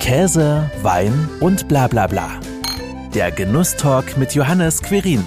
Käse, Wein und bla bla bla. Der Genusstalk mit Johannes Querin.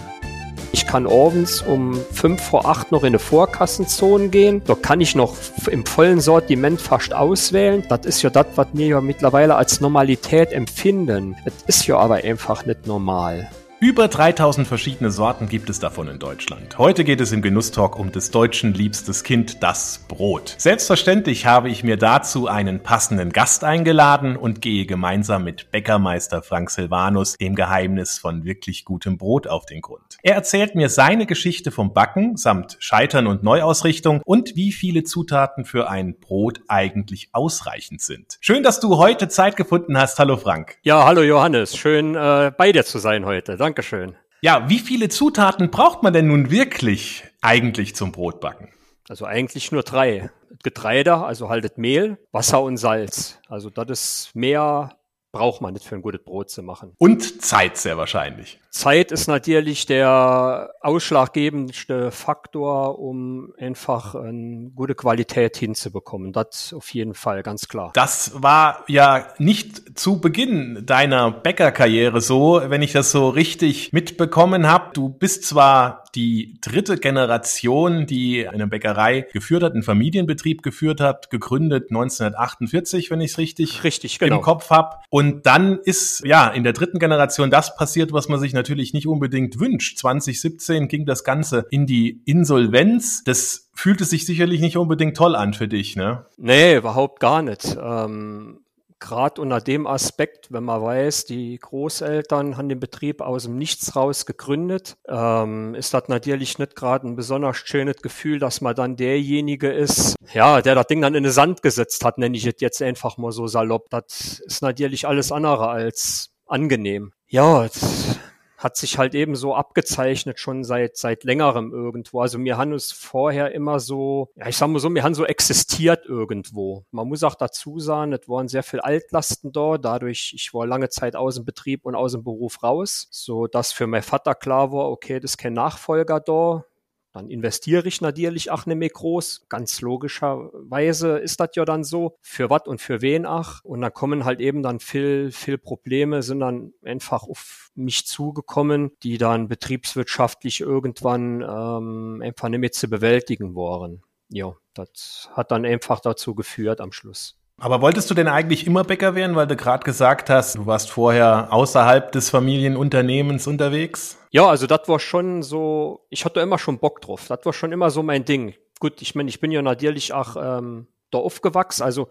Ich kann abends um 5 vor 8 noch in eine Vorkassenzone gehen. Da kann ich noch im vollen Sortiment fast auswählen. Das ist ja das, was wir ja mittlerweile als Normalität empfinden. Es ist ja aber einfach nicht normal. Über 3000 verschiedene Sorten gibt es davon in Deutschland. Heute geht es im Genusstalk um des Deutschen liebstes Kind, das Brot. Selbstverständlich habe ich mir dazu einen passenden Gast eingeladen und gehe gemeinsam mit Bäckermeister Frank Silvanus dem Geheimnis von wirklich gutem Brot auf den Grund. Er erzählt mir seine Geschichte vom Backen samt Scheitern und Neuausrichtung und wie viele Zutaten für ein Brot eigentlich ausreichend sind. Schön, dass du heute Zeit gefunden hast. Hallo Frank. Ja, hallo Johannes. Schön äh, bei dir zu sein heute. Danke. Dankeschön. Ja, wie viele Zutaten braucht man denn nun wirklich eigentlich zum Brotbacken? Also eigentlich nur drei. Getreide, also haltet Mehl, Wasser und Salz. Also das ist mehr braucht man nicht für ein gutes Brot zu machen. Und Zeit sehr wahrscheinlich. Zeit ist natürlich der ausschlaggebendste Faktor, um einfach eine gute Qualität hinzubekommen. Das auf jeden Fall, ganz klar. Das war ja nicht zu Beginn deiner Bäckerkarriere so, wenn ich das so richtig mitbekommen habe. Du bist zwar die dritte Generation, die eine Bäckerei geführt hat, einen Familienbetrieb geführt hat, gegründet 1948, wenn ich es richtig, richtig genau. im Kopf habe. Und dann ist ja in der dritten Generation das passiert, was man sich natürlich nicht unbedingt wünscht. 2017 ging das Ganze in die Insolvenz. Das fühlte sich sicherlich nicht unbedingt toll an für dich, ne? Nee, überhaupt gar nicht. Ähm gerade unter dem Aspekt, wenn man weiß, die Großeltern haben den Betrieb aus dem Nichts raus gegründet, ähm, ist das natürlich nicht gerade ein besonders schönes Gefühl, dass man dann derjenige ist, ja, der das Ding dann in den Sand gesetzt hat, nenne ich es jetzt einfach mal so salopp. Das ist natürlich alles andere als angenehm. Ja, hat sich halt eben so abgezeichnet schon seit seit längerem irgendwo. Also mir haben es vorher immer so, ja ich sag mal so, mir haben so existiert irgendwo. Man muss auch dazu sagen, es waren sehr viel Altlasten da, dadurch ich war lange Zeit aus dem Betrieb und aus dem Beruf raus, so dass für mein Vater klar war, okay, das ist kein Nachfolger da dann investiere ich natürlich auch nicht mehr groß. Ganz logischerweise ist das ja dann so. Für was und für wen auch. Und da kommen halt eben dann viel, viel Probleme, sind dann einfach auf mich zugekommen, die dann betriebswirtschaftlich irgendwann ähm, einfach nicht mehr zu bewältigen waren. Ja, das hat dann einfach dazu geführt am Schluss. Aber wolltest du denn eigentlich immer Bäcker werden, weil du gerade gesagt hast, du warst vorher außerhalb des Familienunternehmens unterwegs? Ja, also das war schon so, ich hatte immer schon Bock drauf. Das war schon immer so mein Ding. Gut, ich meine, ich bin ja natürlich auch ähm, da aufgewachsen, also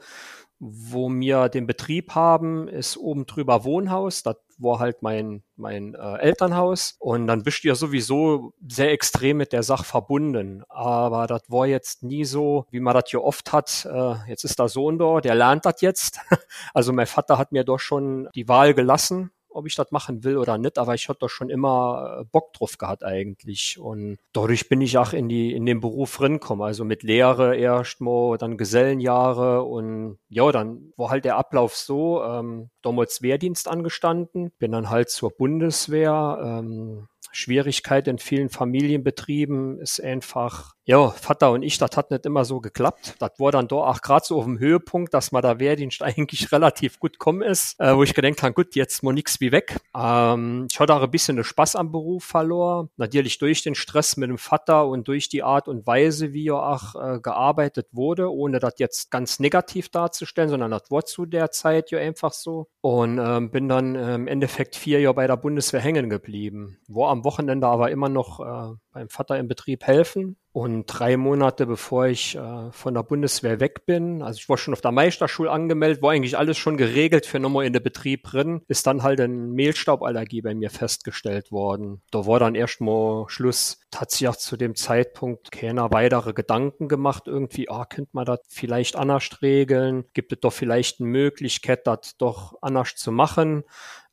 wo wir den Betrieb haben, ist oben drüber Wohnhaus. Das war halt mein, mein äh, Elternhaus. Und dann bist du ja sowieso sehr extrem mit der Sache verbunden. Aber das war jetzt nie so, wie man das hier oft hat. Äh, jetzt ist der Sohn da, der lernt das jetzt. also mein Vater hat mir doch schon die Wahl gelassen ob ich das machen will oder nicht, aber ich hatte doch schon immer äh, Bock drauf gehabt eigentlich. Und dadurch bin ich auch in die, in den Beruf reingekommen. Also mit Lehre erst mal, dann Gesellenjahre und ja, dann war halt der Ablauf so, ähm, damals Wehrdienst angestanden, bin dann halt zur Bundeswehr, ähm, Schwierigkeit in vielen Familienbetrieben ist einfach, ja, Vater und ich, das hat nicht immer so geklappt. Das war dann doch auch gerade so auf dem Höhepunkt, dass man da Wehrdienst eigentlich relativ gut kommen ist, äh, wo ich gedacht habe, gut, jetzt mal nix wie weg. Ähm, ich hatte auch ein bisschen den Spaß am Beruf verloren. Natürlich durch den Stress mit dem Vater und durch die Art und Weise, wie ja auch äh, gearbeitet wurde, ohne das jetzt ganz negativ darzustellen, sondern das war zu der Zeit ja einfach so. Und ähm, bin dann äh, im Endeffekt vier Jahre bei der Bundeswehr hängen geblieben. War am Wochenende aber immer noch äh, beim Vater im Betrieb helfen. Und drei Monate bevor ich äh, von der Bundeswehr weg bin, also ich war schon auf der Meisterschule angemeldet, war eigentlich alles schon geregelt für nochmal in den Betrieb drin, ist dann halt eine Mehlstauballergie bei mir festgestellt worden. Da war dann erstmal Schluss. Hat sich auch zu dem Zeitpunkt keiner weitere Gedanken gemacht, irgendwie, ah, könnte man das vielleicht anders regeln? Gibt es doch vielleicht eine Möglichkeit, das doch anders zu machen?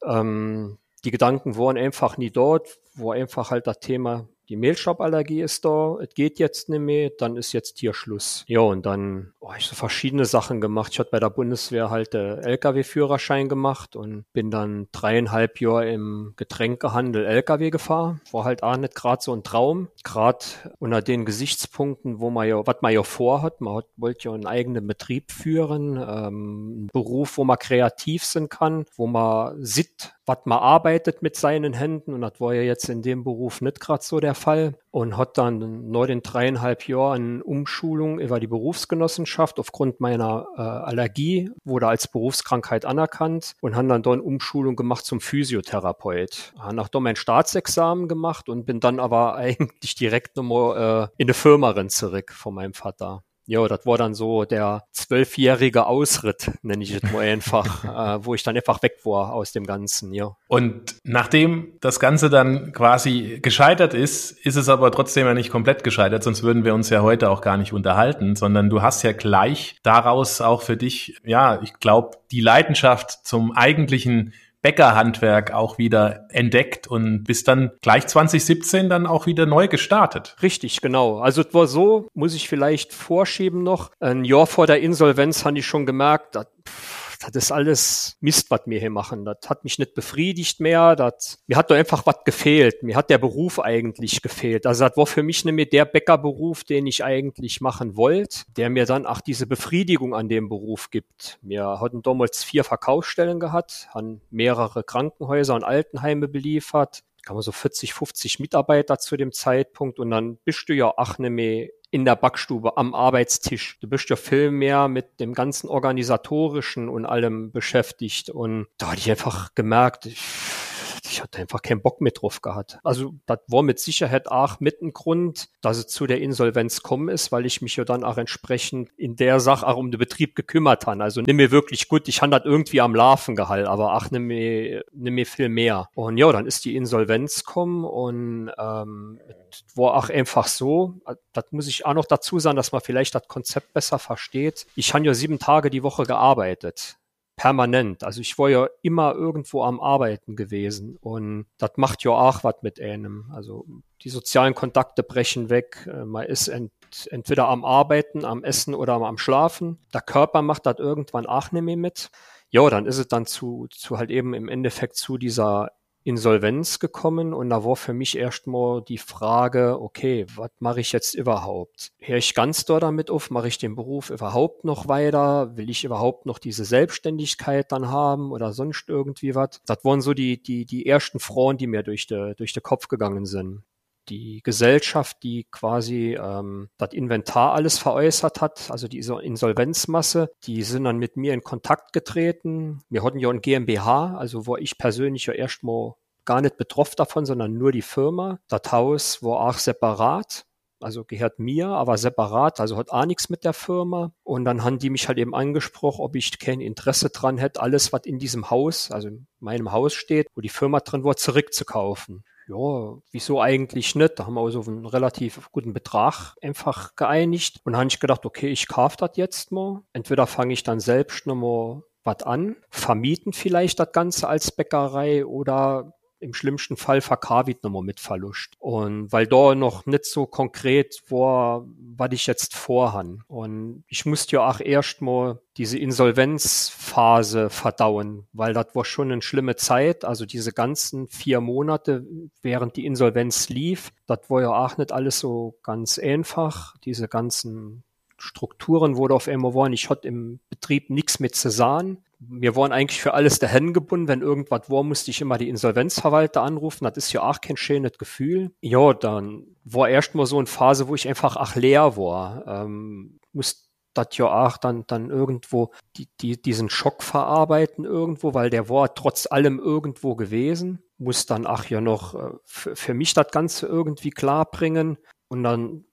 Ähm, die Gedanken waren einfach nie dort, wo einfach halt das Thema die Mehlstauballergie ist da, es geht jetzt nicht mehr, dann ist jetzt hier Schluss. Ja, und dann oh, ich so verschiedene Sachen gemacht. Ich hatte bei der Bundeswehr halt äh, LKW-Führerschein gemacht und bin dann dreieinhalb Jahre im Getränkehandel LKW gefahren. War halt auch nicht gerade so ein Traum. Gerade unter den Gesichtspunkten, wo man ja, was man ja vorhat, man hat, wollte ja einen eigenen Betrieb führen, ähm, einen Beruf, wo man kreativ sein kann, wo man sieht, was man arbeitet mit seinen Händen und das war ja jetzt in dem Beruf nicht gerade so der Fall und hat dann nur den dreieinhalb Jahren Umschulung über die Berufsgenossenschaft aufgrund meiner äh, Allergie, wurde als Berufskrankheit anerkannt und haben dann dort Umschulung gemacht zum Physiotherapeut. Habe auch da mein Staatsexamen gemacht und bin dann aber eigentlich direkt nochmal äh, in eine Firma zurück von meinem Vater. Ja, das war dann so der zwölfjährige Ausritt, nenne ich es mal einfach, äh, wo ich dann einfach weg war aus dem Ganzen, ja. Und nachdem das Ganze dann quasi gescheitert ist, ist es aber trotzdem ja nicht komplett gescheitert, sonst würden wir uns ja heute auch gar nicht unterhalten, sondern du hast ja gleich daraus auch für dich, ja, ich glaube, die Leidenschaft zum eigentlichen Bäckerhandwerk auch wieder entdeckt und bist dann gleich 2017 dann auch wieder neu gestartet. Richtig, genau. Also es war so, muss ich vielleicht vorschieben noch, ein Jahr vor der Insolvenz habe ich schon gemerkt, dass, das ist alles Mist, was wir hier machen. Das hat mich nicht befriedigt mehr. Das, mir hat doch einfach was gefehlt. Mir hat der Beruf eigentlich gefehlt. Also das war für mich mehr der Bäckerberuf, den ich eigentlich machen wollte, der mir dann auch diese Befriedigung an dem Beruf gibt. Wir hatten damals vier Verkaufsstellen gehabt, haben mehrere Krankenhäuser und Altenheime beliefert kann man so 40, 50 Mitarbeiter zu dem Zeitpunkt und dann bist du ja auch nicht mehr in der Backstube am Arbeitstisch. Du bist ja viel mehr mit dem ganzen organisatorischen und allem beschäftigt und da hatte ich einfach gemerkt, ich ich hatte einfach keinen Bock mehr drauf gehabt. Also das war mit Sicherheit auch mit ein Grund, dass es zu der Insolvenz kommen ist, weil ich mich ja dann auch entsprechend in der Sache auch um den Betrieb gekümmert habe. Also nimm mir wirklich gut, ich habe das irgendwie am Laufen gehalten, aber ach, nimm mir, nimm mir viel mehr. Und ja, dann ist die Insolvenz kommen und ähm, war auch einfach so, das muss ich auch noch dazu sagen, dass man vielleicht das Konzept besser versteht. Ich habe ja sieben Tage die Woche gearbeitet permanent. Also ich war ja immer irgendwo am Arbeiten gewesen und das macht ja auch was mit einem. Also die sozialen Kontakte brechen weg. Äh, man ist ent, entweder am Arbeiten, am Essen oder am Schlafen. Der Körper macht das irgendwann auch nicht mehr mit. Ja, dann ist es dann zu, zu halt eben im Endeffekt zu dieser Insolvenz gekommen und da war für mich erstmal die Frage, okay, was mache ich jetzt überhaupt? Höre ich ganz dort damit auf? Mache ich den Beruf überhaupt noch weiter? Will ich überhaupt noch diese Selbstständigkeit dann haben oder sonst irgendwie was? Das waren so die, die, die ersten Frauen, die mir durch den durch den Kopf gegangen sind die Gesellschaft, die quasi ähm, das Inventar alles veräußert hat, also diese Insolvenzmasse, die sind dann mit mir in Kontakt getreten. Wir hatten ja ein GmbH, also wo ich persönlich ja erstmal gar nicht betroffen davon, sondern nur die Firma. Das Haus war auch separat also gehört mir, aber separat, also hat auch nichts mit der Firma. Und dann haben die mich halt eben angesprochen, ob ich kein Interesse dran hätte, alles, was in diesem Haus, also in meinem Haus steht, wo die Firma drin war, zurückzukaufen ja, wieso eigentlich nicht? Da haben wir also einen relativ guten Betrag einfach geeinigt. Und habe ich gedacht, okay, ich kaufe das jetzt mal. Entweder fange ich dann selbst nochmal was an, vermieten vielleicht das Ganze als Bäckerei oder im schlimmsten Fall verkauft nochmal mit Verlust. Und weil da noch nicht so konkret war, was ich jetzt vorhan. Und ich musste ja auch erst mal diese Insolvenzphase verdauen, weil das war schon eine schlimme Zeit. Also diese ganzen vier Monate, während die Insolvenz lief, das war ja auch nicht alles so ganz einfach. Diese ganzen Strukturen wurde auf einmal waren. Ich hatte im Betrieb nichts mit zu sagen wir waren eigentlich für alles dahin gebunden. Wenn irgendwas war, musste ich immer die Insolvenzverwalter anrufen. Das ist ja auch kein schönes Gefühl. Ja, dann war erst mal so eine Phase, wo ich einfach ach leer war. Ähm, musste das ja auch dann, dann irgendwo die, die, diesen Schock verarbeiten irgendwo, weil der war trotz allem irgendwo gewesen. Muss dann ach ja noch äh, für, für mich das Ganze irgendwie klar bringen. Und dann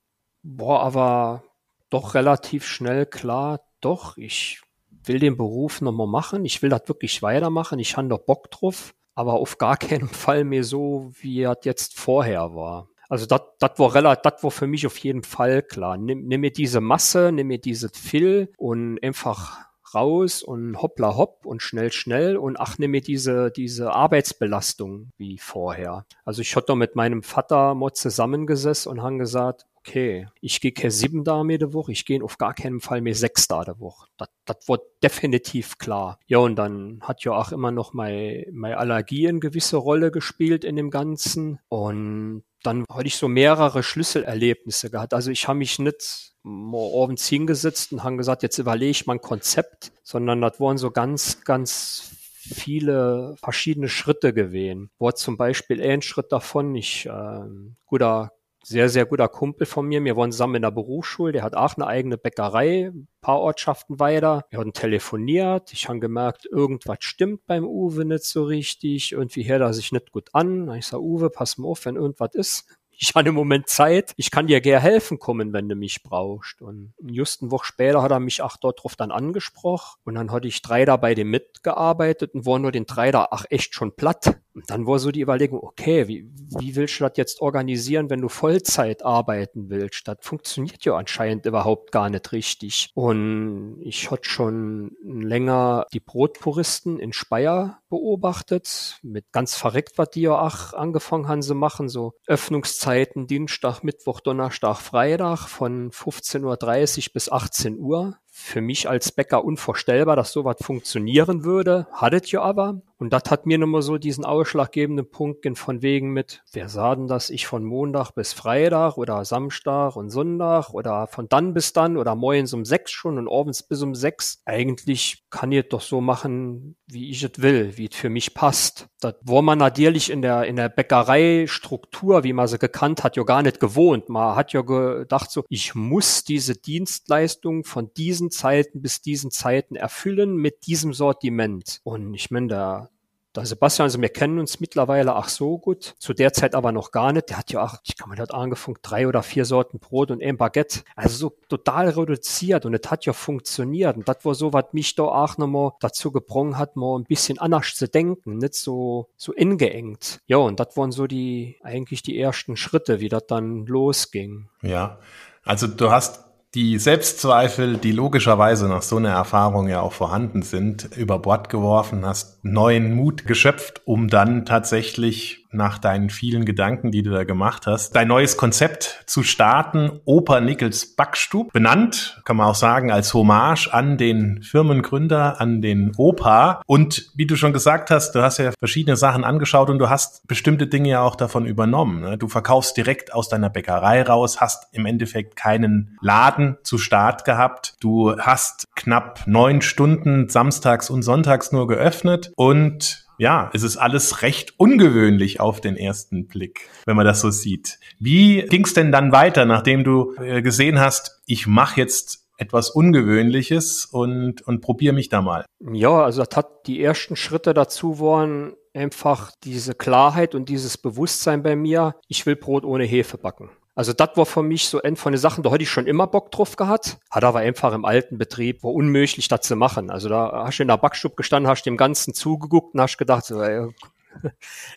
war aber doch relativ schnell klar, doch, ich will den Beruf nochmal machen, ich will das wirklich weitermachen, ich habe da Bock drauf, aber auf gar keinen Fall mehr so, wie das jetzt vorher war. Also das war relativ, das war für mich auf jeden Fall klar. Nimm, nimm mir diese Masse, nimm mir dieses Fill und einfach raus und hoppla hopp und schnell schnell und ach nehme diese diese Arbeitsbelastung wie vorher. Also ich hatte mit meinem Vater mal zusammengesessen und haben gesagt, okay, ich gehe keine sieben da mehr die Woche, ich gehe auf gar keinen Fall mehr sechs da die Woche. Das, das wird definitiv klar. Ja, und dann hat ja auch immer noch meine, meine Allergie eine gewisse Rolle gespielt in dem Ganzen. Und dann hatte ich so mehrere Schlüsselerlebnisse gehabt. Also ich habe mich nicht mal abends hingesetzt und habe gesagt, jetzt überlege ich mal ein Konzept, sondern das waren so ganz, ganz viele verschiedene Schritte gewesen. War zum Beispiel ein Schritt davon, ich, äh, guter sehr, sehr guter Kumpel von mir. Wir waren zusammen in der Berufsschule. Der hat auch eine eigene Bäckerei, ein paar Ortschaften weiter. Wir haben telefoniert. Ich habe gemerkt, irgendwas stimmt beim Uwe nicht so richtig. Irgendwie hört er sich nicht gut an. Ich sage, Uwe, pass mal auf, wenn irgendwas ist, ich habe im Moment Zeit, ich kann dir gerne helfen kommen, wenn du mich brauchst. Und just eine Woche später hat er mich auch dort drauf dann angesprochen. Und dann hatte ich drei da bei dem mitgearbeitet und war nur den drei da, ach echt schon platt. Und dann war so die Überlegung, okay, wie, wie willst du das jetzt organisieren, wenn du Vollzeit arbeiten willst? Das funktioniert ja anscheinend überhaupt gar nicht richtig. Und ich hatte schon länger die Brotpuristen in Speyer beobachtet, mit ganz verreckt, was die ja auch angefangen haben zu machen, so Öffnungszeiten Dienstag, Mittwoch, Donnerstag, Freitag von 15.30 Uhr bis 18 Uhr für mich als Bäcker unvorstellbar, dass sowas funktionieren würde. Hattet ihr aber. Und das hat mir nochmal so diesen ausschlaggebenden Punkt von wegen mit, wer sah denn das? Ich von Montag bis Freitag oder Samstag und Sonntag oder von dann bis dann oder morgens um sechs schon und abends bis um sechs. Eigentlich kann ich doch so machen, wie ich es will, wie es für mich passt. Das war man natürlich in der, in der Bäckereistruktur, wie man sie gekannt hat, ja gar nicht gewohnt. Man hat ja gedacht so, ich muss diese Dienstleistung von diesen Zeiten bis diesen Zeiten erfüllen mit diesem Sortiment. Und ich meine, der der Sebastian, also wir kennen uns mittlerweile auch so gut, zu der Zeit aber noch gar nicht. Der hat ja auch, ich kann der hat angefangen, drei oder vier Sorten Brot und ein Baguette. Also so total reduziert und es hat ja funktioniert. Und das war so, was mich da auch nochmal dazu gebrungen hat, mal ein bisschen anders zu denken, nicht so, so ingeengt. Ja, und das waren so die, eigentlich die ersten Schritte, wie das dann losging. Ja. Also du hast die Selbstzweifel, die logischerweise nach so einer Erfahrung ja auch vorhanden sind, über Bord geworfen, hast neuen Mut geschöpft, um dann tatsächlich nach deinen vielen Gedanken, die du da gemacht hast, dein neues Konzept zu starten, Oper Nickels Backstub, benannt, kann man auch sagen, als Hommage an den Firmengründer, an den Opa. Und wie du schon gesagt hast, du hast ja verschiedene Sachen angeschaut und du hast bestimmte Dinge ja auch davon übernommen. Ne? Du verkaufst direkt aus deiner Bäckerei raus, hast im Endeffekt keinen Laden zu Start gehabt. Du hast knapp neun Stunden samstags und sonntags nur geöffnet und ja, es ist alles recht ungewöhnlich auf den ersten Blick, wenn man das so sieht. Wie ging es denn dann weiter, nachdem du äh, gesehen hast, ich mache jetzt etwas Ungewöhnliches und, und probiere mich da mal? Ja, also das hat die ersten Schritte dazu waren einfach diese Klarheit und dieses Bewusstsein bei mir, ich will Brot ohne Hefe backen. Also das war für mich so ein von den Sachen, da hatte ich schon immer Bock drauf gehabt. Hat aber einfach im alten Betrieb, war unmöglich, das zu machen. Also da hast du in der Backstube gestanden, hast dem Ganzen zugeguckt und hast gedacht, so, ey,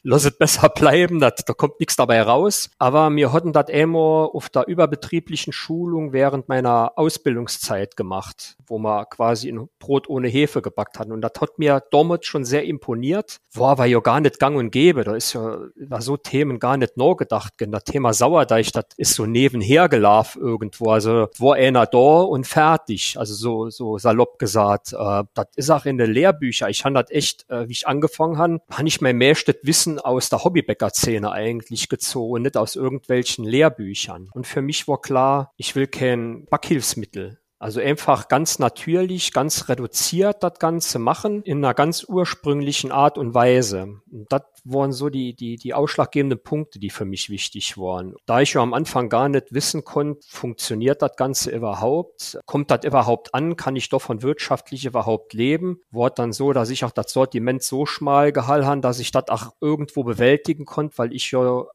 lass es besser bleiben, dat, da kommt nichts dabei raus. Aber wir hatten das immer auf der überbetrieblichen Schulung während meiner Ausbildungszeit gemacht, wo wir quasi ein Brot ohne Hefe gebackt hatten. Und das hat mir damals schon sehr imponiert. War aber ja gar nicht gang und gäbe. Da ist ja über so Themen gar nicht nachgedacht. Das Thema Sauerteig, das ist so nebenher gelaufen irgendwo. Also war einer da und fertig. Also so, so salopp gesagt. Äh, das ist auch in den Lehrbüchern. Ich habe das echt, äh, wie ich angefangen habe, habe ich mein meiste Wissen aus der Hobbybäcker-Szene eigentlich gezogen, nicht aus irgendwelchen Lehrbüchern. Und für mich war klar, ich will kein Backhilfsmittel. Also einfach ganz natürlich, ganz reduziert das Ganze machen, in einer ganz ursprünglichen Art und Weise. Und das waren so die, die, die ausschlaggebenden Punkte, die für mich wichtig waren. Da ich ja am Anfang gar nicht wissen konnte, funktioniert das Ganze überhaupt? Kommt das überhaupt an? Kann ich davon wirtschaftlich überhaupt leben? War dann so, dass ich auch das Sortiment so schmal gehalten dass ich das auch irgendwo bewältigen konnte, weil ich ja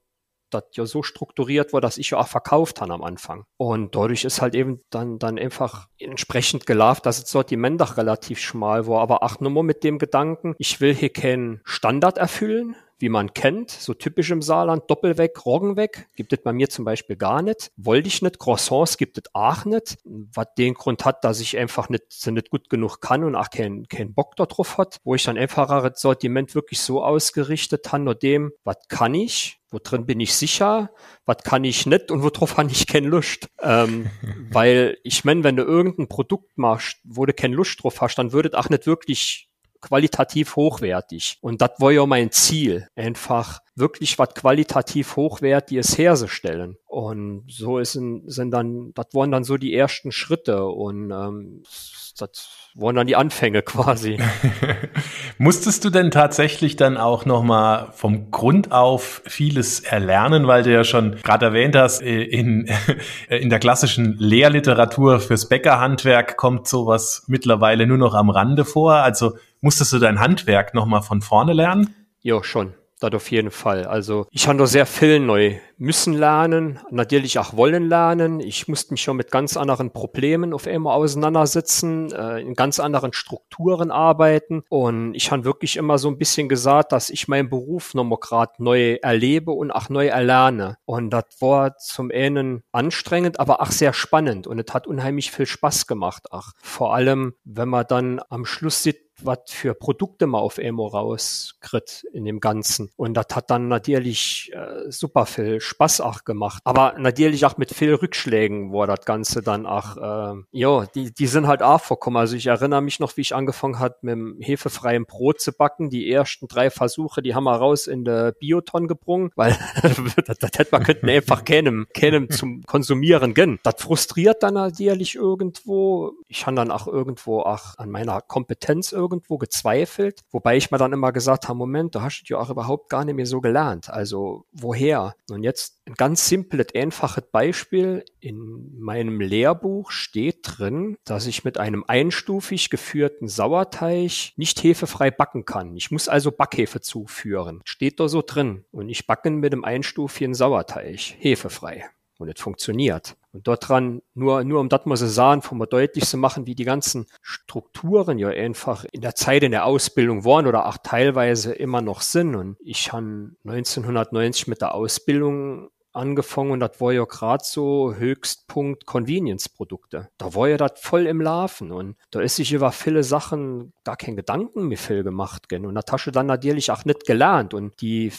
das ja so strukturiert war, dass ich ja auch verkauft habe am Anfang. Und dadurch ist halt eben dann, dann einfach entsprechend gelaufen, dass das Sortiment auch relativ schmal war. Aber auch nur mal mit dem Gedanken, ich will hier keinen Standard erfüllen, wie man kennt, so typisch im Saarland, Doppelweg, Roggenweg, gibt es bei mir zum Beispiel gar nicht. Wollte ich nicht, Croissants gibt es auch nicht, was den Grund hat, dass ich einfach nicht, nicht gut genug kann und auch keinen kein Bock darauf hat, wo ich dann einfach das Sortiment wirklich so ausgerichtet habe, nur dem, was kann ich, wo drin bin ich sicher, was kann ich nicht und worauf habe ich keine Lust. Ähm, weil ich meine, wenn du irgendein Produkt machst, wo du keine Lust drauf hast, dann würde auch nicht wirklich qualitativ hochwertig. Und das war ja mein Ziel. Einfach wirklich was qualitativ Hochwertiges herzustellen. Und so ist, sind dann, das waren dann so die ersten Schritte und ähm, das waren dann die Anfänge quasi. Musstest du denn tatsächlich dann auch nochmal vom Grund auf vieles erlernen, weil du ja schon gerade erwähnt hast, äh, in, in der klassischen Lehrliteratur fürs Bäckerhandwerk kommt sowas mittlerweile nur noch am Rande vor. Also musstest du dein Handwerk nochmal von vorne lernen? Ja, schon das auf jeden Fall. Also ich habe da sehr viel neu müssen lernen, natürlich auch wollen lernen. Ich musste mich schon mit ganz anderen Problemen auf einmal auseinandersetzen, äh, in ganz anderen Strukturen arbeiten. Und ich habe wirklich immer so ein bisschen gesagt, dass ich meinen Beruf nochmal gerade neu erlebe und auch neu erlerne. Und das war zum einen anstrengend, aber auch sehr spannend. Und es hat unheimlich viel Spaß gemacht. Auch vor allem, wenn man dann am Schluss sieht, was für Produkte man auf Emo rauskriegt in dem Ganzen. Und das hat dann natürlich äh, super viel Spaß auch gemacht. Aber natürlich auch mit viel Rückschlägen war das Ganze dann auch, äh, ja, die, die sind halt auch vorkommen. Also ich erinnere mich noch, wie ich angefangen hat mit dem hefefreien Brot zu backen. Die ersten drei Versuche, die haben wir raus in der Bioton gebrungen, weil das, das hätte man könnten einfach keinem, keinem zum Konsumieren gönnen. Das frustriert dann natürlich irgendwo. Ich habe dann auch irgendwo auch an meiner Kompetenz irgendwo gezweifelt, wobei ich mir dann immer gesagt habe, Moment, du hast ja auch überhaupt gar nicht mehr so gelernt. Also woher? Und jetzt ein ganz simples, einfaches Beispiel. In meinem Lehrbuch steht drin, dass ich mit einem einstufig geführten Sauerteig nicht hefefrei backen kann. Ich muss also Backhefe zuführen. Steht da so drin. Und ich backen mit einem einstufigen Sauerteig hefefrei. Und es funktioniert. Und dort dran, nur, nur um das mal so sagen, um mal deutlich zu machen, wie die ganzen Strukturen ja einfach in der Zeit in der Ausbildung waren oder auch teilweise immer noch sind. Und ich habe 1990 mit der Ausbildung angefangen und das war ja gerade so Höchstpunkt Convenience-Produkte. Da war ja das voll im Laufen und da ist sich über viele Sachen gar kein Gedanken mehr viel gemacht. Gell? Und Tasche dann natürlich auch nicht gelernt und die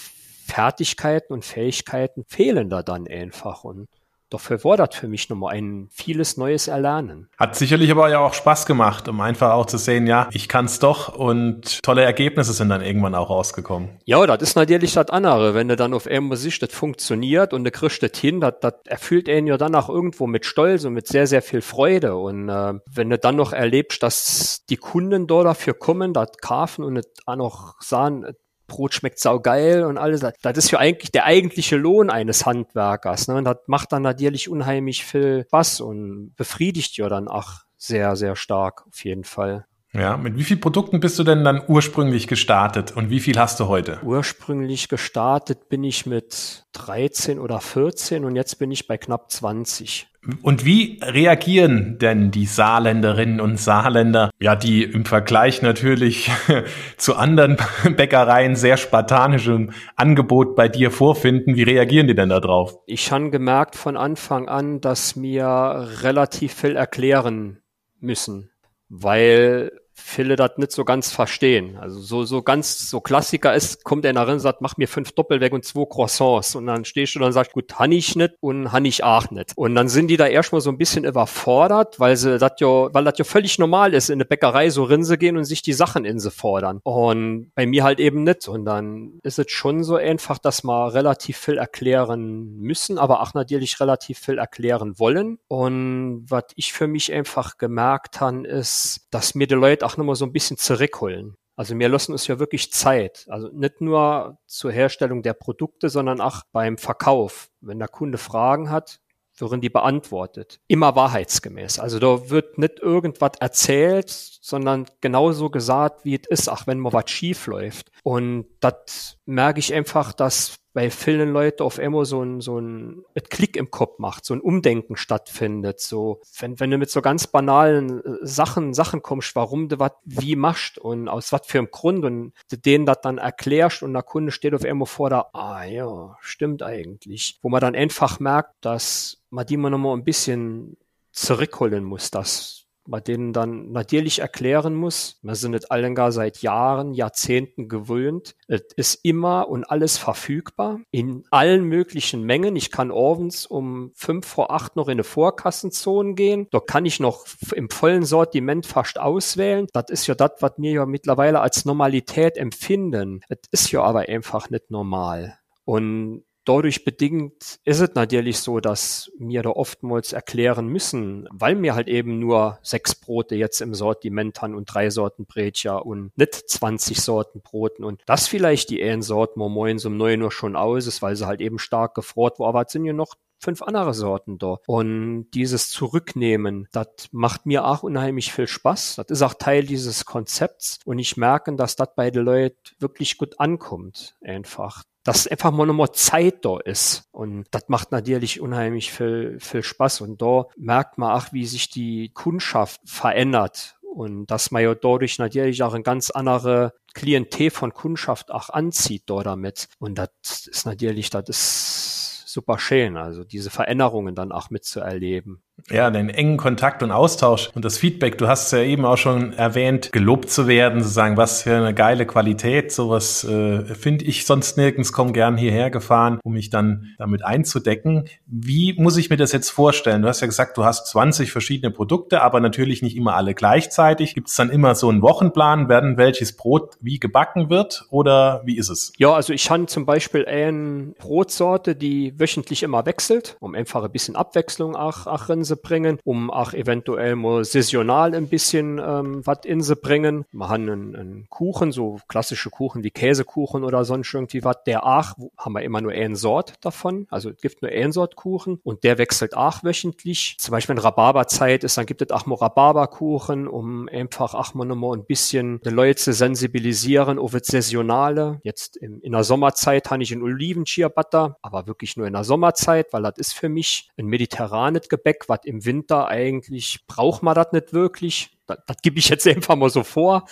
Fertigkeiten und Fähigkeiten fehlen da dann einfach und War das für mich nochmal ein vieles neues Erlernen. Hat sicherlich aber ja auch Spaß gemacht, um einfach auch zu sehen, ja, ich kann es doch und tolle Ergebnisse sind dann irgendwann auch rausgekommen. Ja, das ist natürlich das andere. Wenn du dann auf einmal siehst, das funktioniert und du kriegst das hin, das, das erfüllt einen ja dann auch irgendwo mit Stolz und mit sehr, sehr viel Freude. Und äh, wenn du dann noch erlebst, dass die Kunden da dafür kommen, das kaufen und auch noch sagen, Brot schmeckt saugeil und alles. Das ist ja eigentlich der eigentliche Lohn eines Handwerkers. Ne? Und das macht dann natürlich unheimlich viel Spaß und befriedigt ja dann auch sehr, sehr stark auf jeden Fall. Ja, mit wie vielen Produkten bist du denn dann ursprünglich gestartet und wie viel hast du heute? Ursprünglich gestartet bin ich mit 13 oder 14 und jetzt bin ich bei knapp 20. Und wie reagieren denn die Saarländerinnen und Saarländer, ja, die im Vergleich natürlich zu anderen Bäckereien sehr spartanischem Angebot bei dir vorfinden? Wie reagieren die denn darauf? Ich habe gemerkt von Anfang an, dass mir relativ viel erklären müssen, weil viele das nicht so ganz verstehen. Also so, so ganz, so Klassiker ist, kommt einer rein und sagt, mach mir fünf Doppelweg und zwei Croissants. Und dann stehst du dann und sagst, gut, han ich nicht und han ich auch nicht. Und dann sind die da erstmal so ein bisschen überfordert, weil sie das ja, weil das ja völlig normal ist, in eine Bäckerei so rinse gehen und sich die Sachen in sie fordern. Und bei mir halt eben nicht. Und dann ist es schon so einfach, dass wir relativ viel erklären müssen, aber auch natürlich relativ viel erklären wollen. Und was ich für mich einfach gemerkt habe, ist, dass mir die Leute auch nochmal so ein bisschen zurückholen. Also wir lassen uns ja wirklich Zeit. Also nicht nur zur Herstellung der Produkte, sondern auch beim Verkauf. Wenn der Kunde Fragen hat, werden die beantwortet. Immer wahrheitsgemäß. Also da wird nicht irgendwas erzählt, sondern genauso gesagt, wie es ist, auch wenn mal was schief läuft. Und das merke ich einfach, dass bei vielen Leuten auf einmal so ein, so ein Klick im Kopf macht, so ein Umdenken stattfindet. So, wenn, wenn du mit so ganz banalen äh, Sachen, Sachen kommst, warum du was wie machst und aus was für einem Grund und du denen das dann erklärst und der Kunde steht auf einmal vor da, ah ja, stimmt eigentlich. Wo man dann einfach merkt, dass man die mal nochmal ein bisschen zurückholen muss, dass man denen dann natürlich erklären muss, wir sind nicht allen gar seit Jahren, Jahrzehnten gewöhnt. Es ist immer und alles verfügbar in allen möglichen Mengen. Ich kann abends um fünf vor acht noch in eine Vorkassenzone gehen. Da kann ich noch im vollen Sortiment fast auswählen. Das ist ja das, was wir ja mittlerweile als Normalität empfinden. Es ist ja aber einfach nicht normal. Und dadurch bedingt ist es natürlich so, dass mir da oftmals erklären müssen, weil mir halt eben nur sechs Brote jetzt im Sortiment haben und drei Sorten Bretja und nicht 20 Sorten Broten und das vielleicht die einen Sorten morgens um neun Uhr schon aus ist, weil sie halt eben stark gefroren war, aber es sind ja noch fünf andere Sorten da. Und dieses Zurücknehmen, das macht mir auch unheimlich viel Spaß. Das ist auch Teil dieses Konzepts. Und ich merke, dass das bei den Leuten wirklich gut ankommt. Einfach dass einfach mal nochmal Zeit da ist. Und das macht natürlich unheimlich viel, viel Spaß. Und da merkt man auch, wie sich die Kundschaft verändert. Und dass man ja dadurch natürlich auch ein ganz andere Klientel von Kundschaft auch anzieht da damit. Und das ist natürlich, das ist super schön, also diese Veränderungen dann auch mitzuerleben. Ja, den engen Kontakt und Austausch und das Feedback. Du hast ja eben auch schon erwähnt, gelobt zu werden, zu sagen, was für eine geile Qualität. Sowas äh, finde ich sonst nirgends. Komm gern hierher gefahren, um mich dann damit einzudecken. Wie muss ich mir das jetzt vorstellen? Du hast ja gesagt, du hast 20 verschiedene Produkte, aber natürlich nicht immer alle gleichzeitig. Gibt es dann immer so einen Wochenplan, werden welches Brot wie gebacken wird oder wie ist es? Ja, also ich habe zum Beispiel eine Brotsorte, die wöchentlich immer wechselt, um einfach ein bisschen Abwechslung auch, auch drin sie bringen, um auch eventuell mal saisonal ein bisschen ähm, was in sie bringen. Wir haben einen, einen, Kuchen, so klassische Kuchen wie Käsekuchen oder sonst irgendwie was. Der auch, haben wir immer nur eine Sort davon. Also es gibt nur eine Sort Kuchen und der wechselt auch wöchentlich. Zum Beispiel wenn Rhabarberzeit ist, dann gibt es auch mal Rhabarberkuchen, um einfach auch mal nochmal ein bisschen die Leute zu sensibilisieren auf das Saisonale. Jetzt in, in der Sommerzeit habe ich einen Oliven-Chia-Butter, aber wirklich nur in der Sommerzeit, weil das ist für mich ein mediterranes Gebäck, was im Winter eigentlich braucht man das nicht wirklich das, das gebe ich jetzt einfach mal so vor.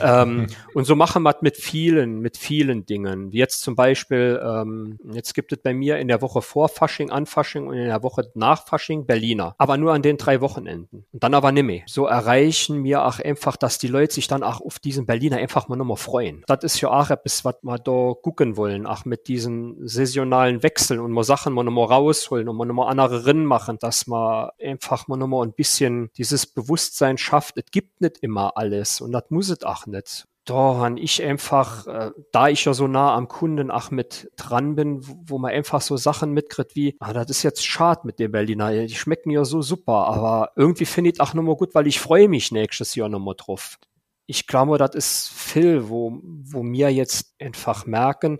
ähm, und so machen wir mit vielen, mit vielen Dingen. Wie jetzt zum Beispiel, ähm, jetzt gibt es bei mir in der Woche vor Fasching, an Fasching und in der Woche nach Fasching Berliner. Aber nur an den drei Wochenenden. Und dann aber nimmer. So erreichen wir auch einfach, dass die Leute sich dann auch auf diesen Berliner einfach mal nochmal freuen. Das ist ja auch etwas, was wir da gucken wollen, auch mit diesen saisonalen Wechseln und mal Sachen mal nochmal rausholen und mal nochmal andere Rinnen machen, dass man einfach mal nochmal ein bisschen dieses Bewusstsein schafft, es gibt nicht immer alles und das muss es auch nicht. Da ich einfach, äh, da ich ja so nah am Kunden auch mit dran bin, wo, wo man einfach so Sachen mitkriegt wie, ah, das ist jetzt schade mit den Berliner, die schmecken ja so super, aber irgendwie finde ich auch nochmal gut, weil ich freue mich nächstes Jahr nochmal drauf. Ich glaube, das ist viel, wo, wo mir jetzt einfach merken,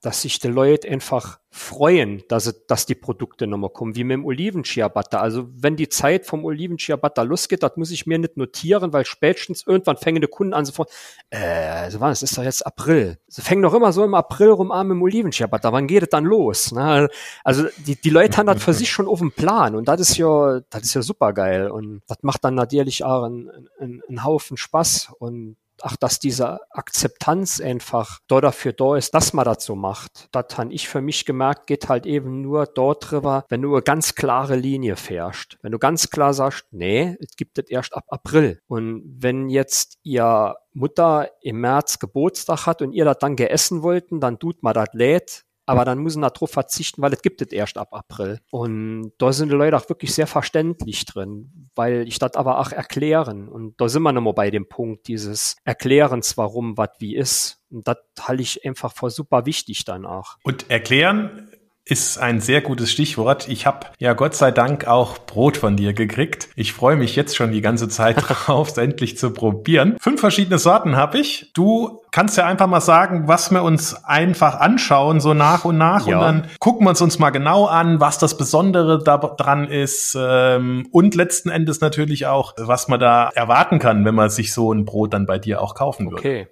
dass sich die Leute einfach freuen, dass, dass die Produkte nochmal kommen, wie mit dem Oliven-Chia-Butter. Also wenn die Zeit vom Oliven-Chia-Butter losgeht, das muss ich mir nicht notieren, weil spätestens irgendwann fängen die Kunden an sofort, äh, so war es ist doch jetzt April. Sie fängen doch immer so im April rum an mit dem Oliven-Chia-Butter. Wann geht es dann los? Ne? Also die, die Leute haben das für sich schon auf dem Plan und das ist ja, das ist ja super geil und das macht dann natürlich auch einen, einen, einen Haufen Spaß und ach, dass diese Akzeptanz einfach da dafür da ist, dass man das so macht. Das habe ich für mich gemerkt, geht halt eben nur dort drüber, wenn du eine ganz klare Linie fährst. Wenn du ganz klar sagst, nee, es gibt das erst ab April. Und wenn jetzt ihr Mutter im März Geburtstag hat und ihr das dann geessen wollten, dann tut man das lädt, aber dann müssen wir darauf verzichten, weil es gibt es erst ab April. Und da sind die Leute auch wirklich sehr verständlich drin, weil ich das aber auch erklären. Und da sind wir nochmal bei dem Punkt dieses Erklärens, warum was wie ist. Und das halte ich einfach für super wichtig dann auch. Und erklären ist ein sehr gutes Stichwort. Ich habe ja Gott sei Dank auch Brot von dir gekriegt. Ich freue mich jetzt schon die ganze Zeit drauf, es endlich zu probieren. Fünf verschiedene Sorten habe ich. Du kannst ja einfach mal sagen, was wir uns einfach anschauen, so nach und nach. Ja. Und dann gucken wir uns uns mal genau an, was das Besondere daran ist. Ähm, und letzten Endes natürlich auch, was man da erwarten kann, wenn man sich so ein Brot dann bei dir auch kaufen würde. Okay.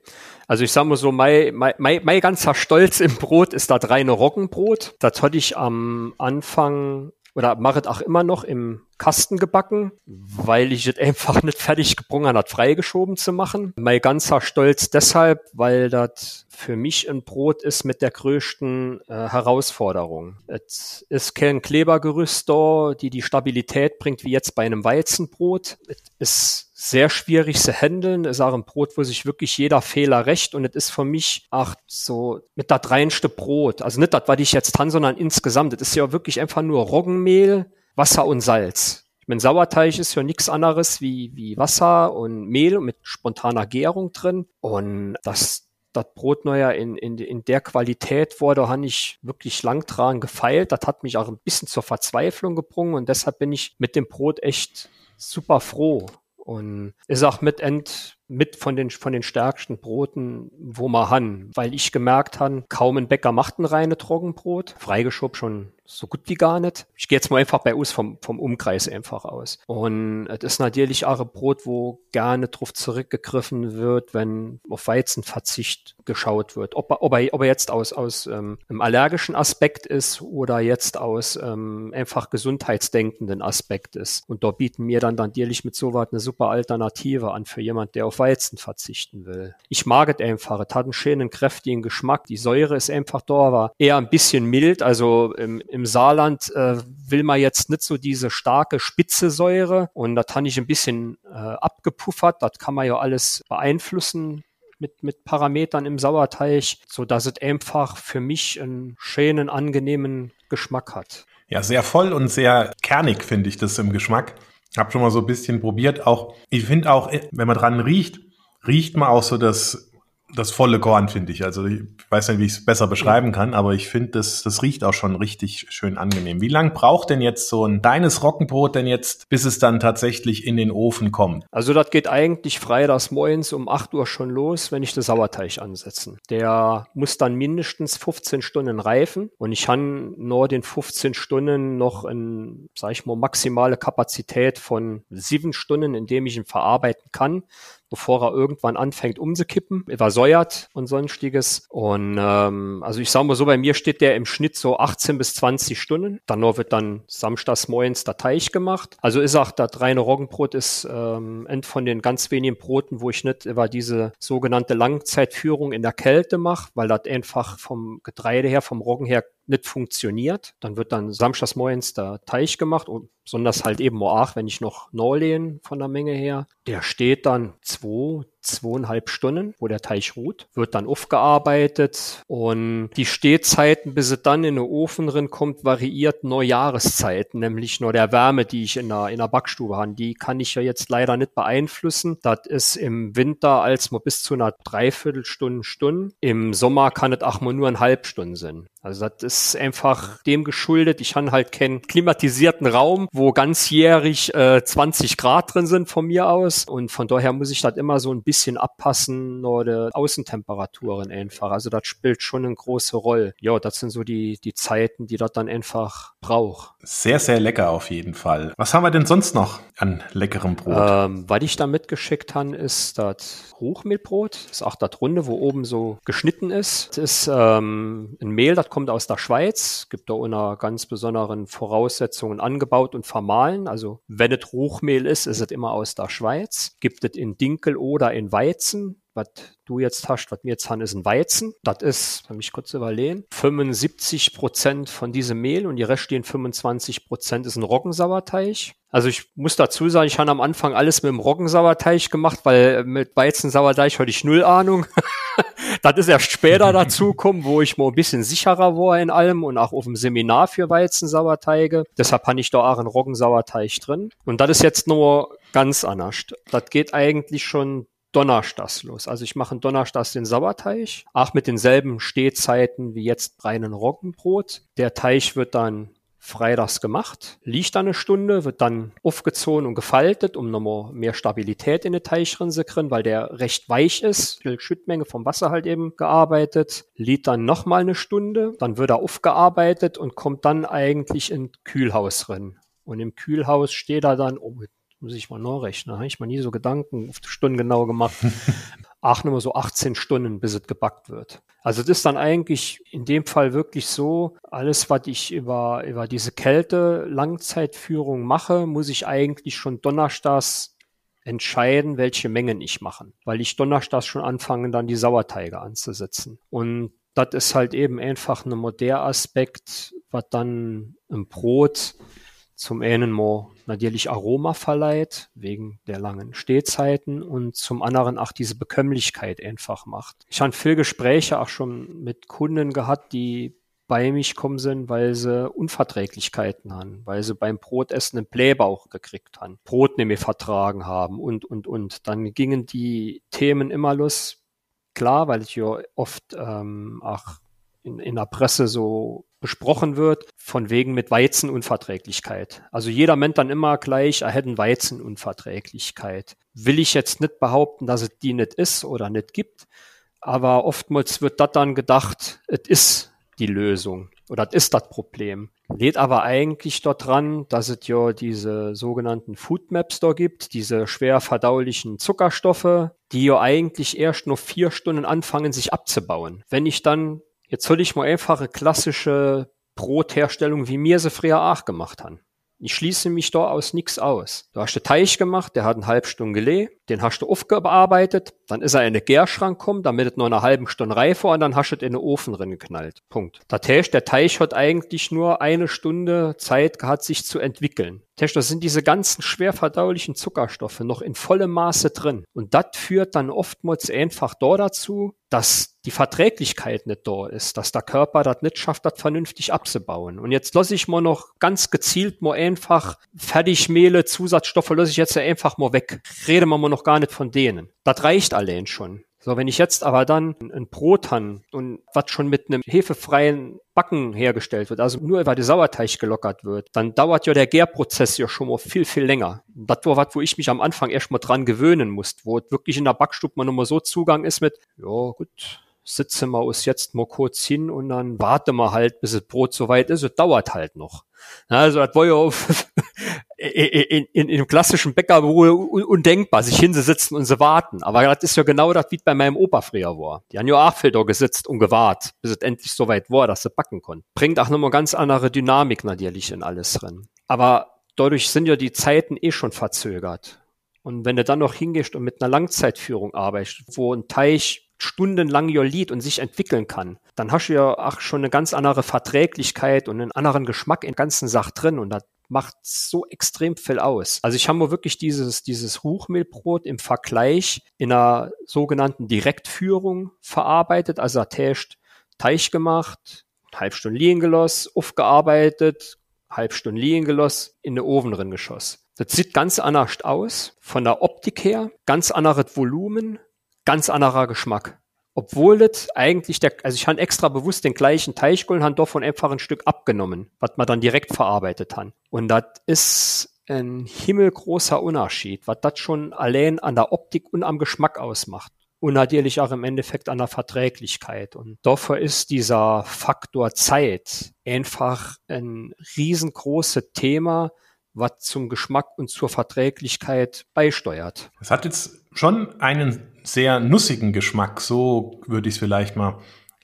Also ich sage mal so, mein, mein, mein, mein ganzer Stolz im Brot ist das reine Roggenbrot. Das hatte ich am Anfang oder mache auch immer noch im Kasten gebacken, weil ich es einfach nicht fertig gebrungen hat, freigeschoben zu machen. Mein ganzer Stolz deshalb, weil das für mich ein Brot ist mit der größten äh, Herausforderung. Es ist kein Klebergerüst da, die die Stabilität bringt, wie jetzt bei einem Weizenbrot. Es ist sehr schwierig zu handeln. Es ist auch ein Brot, wo sich wirklich jeder Fehler rächt und es ist für mich auch so mit das reinste Brot. Also nicht das, was ich jetzt kann, sondern insgesamt. Es ist ja wirklich einfach nur Roggenmehl, Wasser und Salz. Ich meine, Sauerteig ist ja nichts anderes wie, wie Wasser und Mehl mit spontaner Gärung drin. Und das, das Brot neuer in, in, in der Qualität war, da habe ich wirklich lang dran gefeilt. Das hat mich auch ein bisschen zur Verzweiflung gebrungen und deshalb bin ich mit dem Brot echt super froh. Und ist auch mit End, mit von den, von den stärksten Broten, wo man han, weil ich gemerkt han, kaum ein Bäcker macht ein reine Trockenbrot. Freigeschob schon so gut wie gar nicht. Ich gehe jetzt mal einfach bei uns vom, vom Umkreis einfach aus. Und es ist natürlich auch ein Brot, wo gerne drauf zurückgegriffen wird, wenn auf Weizenverzicht geschaut wird. Ob er, ob er, ob er jetzt aus, aus ähm, einem allergischen Aspekt ist oder jetzt aus ähm, einfach gesundheitsdenkenden Aspekt ist. Und da bieten mir dann natürlich mit sowas eine super Alternative an für jemand, der auf Weizen verzichten will. Ich mag es einfach. Es hat einen schönen, kräftigen Geschmack. Die Säure ist einfach da, aber eher ein bisschen mild. Also im, im Saarland äh, will man jetzt nicht so diese starke spitze Säure und das habe ich ein bisschen äh, abgepuffert. Das kann man ja alles beeinflussen mit, mit Parametern im Sauerteig, so dass es einfach für mich einen schönen, angenehmen Geschmack hat. Ja, sehr voll und sehr kernig finde ich das im Geschmack. Hab schon mal so ein bisschen probiert. Auch, ich finde auch, wenn man dran riecht, riecht man auch so das das volle Korn, finde ich. Also ich weiß nicht, wie ich es besser beschreiben kann, aber ich finde, das, das riecht auch schon richtig schön angenehm. Wie lang braucht denn jetzt so ein deines Roggenbrot denn jetzt, bis es dann tatsächlich in den Ofen kommt? Also das geht eigentlich freitags morgens um 8 Uhr schon los, wenn ich den Sauerteig ansetzen. Der muss dann mindestens 15 Stunden reifen und ich habe nur den 15 Stunden noch in, sag ich mal, maximale Kapazität von sieben Stunden, in dem ich ihn verarbeiten kann bevor er irgendwann anfängt umzukippen, übersäuert und sonstiges. Und ähm, also ich sage mal so, bei mir steht der im Schnitt so 18 bis 20 Stunden. Dann noch wird dann samstags morgens der Teich gemacht. Also ist auch das reine Roggenbrot ist ähm, end von den ganz wenigen Broten, wo ich nicht über diese sogenannte Langzeitführung in der Kälte mache, weil das einfach vom Getreide her, vom Roggen her nicht funktioniert. Dann wird dann samstags morgens der Teich gemacht und besonders halt eben auch, wenn ich noch Norlehen von der Menge her. Der steht dann zwei, zweieinhalb Stunden, wo der Teich ruht, wird dann aufgearbeitet und die Stehzeiten, bis es dann in den Ofen drin kommt, variiert nur Jahreszeiten, nämlich nur der Wärme, die ich in der, in der Backstube habe. Die kann ich ja jetzt leider nicht beeinflussen. Das ist im Winter als mal bis zu einer Dreiviertelstunde, Stunde. Im Sommer kann es auch mal nur ein Halbstunden sein. Also das ist einfach dem geschuldet. Ich habe halt keinen klimatisierten Raum, wo ganzjährig äh, 20 Grad drin sind von mir aus. Und von daher muss ich das immer so ein bisschen abpassen oder Außentemperaturen einfach. Also das spielt schon eine große Rolle. Ja, das sind so die, die Zeiten, die das dann einfach braucht. Sehr, sehr lecker auf jeden Fall. Was haben wir denn sonst noch an leckerem Brot? Ähm, was ich da mitgeschickt habe, ist das Hochmehlbrot. Das ist auch das Runde, wo oben so geschnitten ist. Das ist ähm, ein Mehl, das kommt aus der Schweiz. Gibt da unter ganz besonderen Voraussetzungen angebaut und vermahlen. Also wenn es Hochmehl ist, ist es immer aus der Schweiz. Gibt es in Dinkel oder in Weizen was du jetzt hast, was mir jetzt haben, ist ein Weizen. Das ist, wenn mich kurz überlegen, 75 Prozent von diesem Mehl und die restlichen 25 Prozent ist ein Roggensauerteig. Also ich muss dazu sagen, ich habe am Anfang alles mit dem Roggensauerteig gemacht, weil mit Weizensauerteig hatte ich null Ahnung. das ist erst später dazukommen, wo ich mal ein bisschen sicherer war in allem und auch auf dem Seminar für Weizensauerteige. Deshalb habe ich da auch einen Roggensauerteig drin. Und das ist jetzt nur ganz anders. Das geht eigentlich schon donnerstags los. Also ich mache donnerstags den Sauerteig, auch mit denselben Stehzeiten wie jetzt reinen Roggenbrot. Der Teig wird dann freitags gemacht, liegt dann eine Stunde, wird dann aufgezogen und gefaltet, um nochmal mehr Stabilität in den zu kriegen, weil der recht weich ist, viel Schüttmenge vom Wasser halt eben gearbeitet, liegt dann nochmal eine Stunde, dann wird er aufgearbeitet und kommt dann eigentlich in Kühlhaus drin. Und im Kühlhaus steht er dann, oh, muss ich mal nachrechnen, habe ich mal nie so Gedanken auf die Stunden genau gemacht. auch nur so 18 Stunden, bis es gebackt wird. Also das ist dann eigentlich in dem Fall wirklich so, alles, was ich über, über diese Kälte Langzeitführung mache, muss ich eigentlich schon donnerstags entscheiden, welche Mengen ich mache, weil ich donnerstags schon anfange, dann die Sauerteige anzusetzen. Und das ist halt eben einfach ein moderner Aspekt, was dann im Brot zum einen mal natürlich Aroma verleiht, wegen der langen Stehzeiten und zum anderen auch diese Bekömmlichkeit einfach macht. Ich habe viele Gespräche auch schon mit Kunden gehabt, die bei mich kommen sind, weil sie Unverträglichkeiten haben, weil sie beim Brotessen einen Blähbauch gekriegt haben, Brot nicht mehr vertragen haben und, und, und. Dann gingen die Themen immer los. Klar, weil ich ja oft ähm, auch in, in der Presse so besprochen wird, von wegen mit Weizenunverträglichkeit. Also jeder meint dann immer gleich, er hätte Weizenunverträglichkeit. Will ich jetzt nicht behaupten, dass es die nicht ist oder nicht gibt, aber oftmals wird das dann gedacht, es ist die Lösung oder es ist das Problem. Lädt aber eigentlich dort dran, dass es ja diese sogenannten Food Maps da gibt, diese schwer verdaulichen Zuckerstoffe, die ja eigentlich erst nur vier Stunden anfangen, sich abzubauen. Wenn ich dann Jetzt soll ich mal einfach eine klassische Brotherstellung, wie mir sie früher auch gemacht haben. Ich schließe mich da aus nichts aus. Du hast den Teich gemacht, der hat eine halbe Stunde gelegt, den hast du aufgearbeitet, dann ist er in den Gärschrank gekommen, damit es noch eine halbe Stunde reif war und dann hast du es in den Ofen drin geknallt. Punkt. Der Teich, der Teich hat eigentlich nur eine Stunde Zeit gehabt, sich zu entwickeln. Teich, da sind diese ganzen schwer verdaulichen Zuckerstoffe noch in vollem Maße drin. Und das führt dann oftmals einfach da dazu, dass die Verträglichkeit nicht da ist, dass der Körper das nicht schafft, das vernünftig abzubauen. Und jetzt lasse ich mal noch ganz gezielt mal einfach Fertigmehle, Zusatzstoffe, lasse ich jetzt einfach mal weg. Rede mal noch gar nicht von denen. Das reicht allein schon. So, wenn ich jetzt aber dann ein Brot habe und was schon mit einem hefefreien Backen hergestellt wird, also nur über den Sauerteig gelockert wird, dann dauert ja der Gärprozess ja schon mal viel, viel länger. Das war was, wo ich mich am Anfang erst mal dran gewöhnen musste, wo wirklich in der Backstube man nochmal so Zugang ist mit, ja gut, sitzen wir uns jetzt mal kurz hin und dann warten wir halt, bis das Brot soweit ist. Es dauert halt noch. Also das war ja auf, in, in, in dem klassischen Bäckerberuf undenkbar, sich hinzusitzen und sie warten. Aber das ist ja genau das, wie bei meinem Opa früher war. Die haben ja auch viel da gesitzt und gewartet, bis es endlich soweit war, dass sie backen konnten. Bringt auch nochmal ganz andere Dynamik natürlich in alles drin. Aber dadurch sind ja die Zeiten eh schon verzögert. Und wenn du dann noch hingehst und mit einer Langzeitführung arbeitest, wo ein Teich stundenlang jolliert und sich entwickeln kann, dann hast du ja auch schon eine ganz andere Verträglichkeit und einen anderen Geschmack in ganzen Sach drin und das macht so extrem viel aus. Also ich habe mir wirklich dieses, dieses Hochmehlbrot im Vergleich in einer sogenannten Direktführung verarbeitet, also ertäscht Teich gemacht, halb Stunde liegen gelassen, aufgearbeitet, halb Stunde liegen gelassen, in den Ofen drin geschossen. Das sieht ganz anders aus, von der Optik her, ganz anderes Volumen, ganz anderer Geschmack. Obwohl das eigentlich der, also ich habe extra bewusst den gleichen Teichkohlen han davon einfach ein Stück abgenommen, was man dann direkt verarbeitet hat. Und das ist ein himmelgroßer Unterschied, was das schon allein an der Optik und am Geschmack ausmacht. Und natürlich auch im Endeffekt an der Verträglichkeit. Und dafür ist dieser Faktor Zeit einfach ein riesengroßes Thema, was zum Geschmack und zur Verträglichkeit beisteuert. Es hat jetzt schon einen sehr nussigen Geschmack, so würde ich es vielleicht mal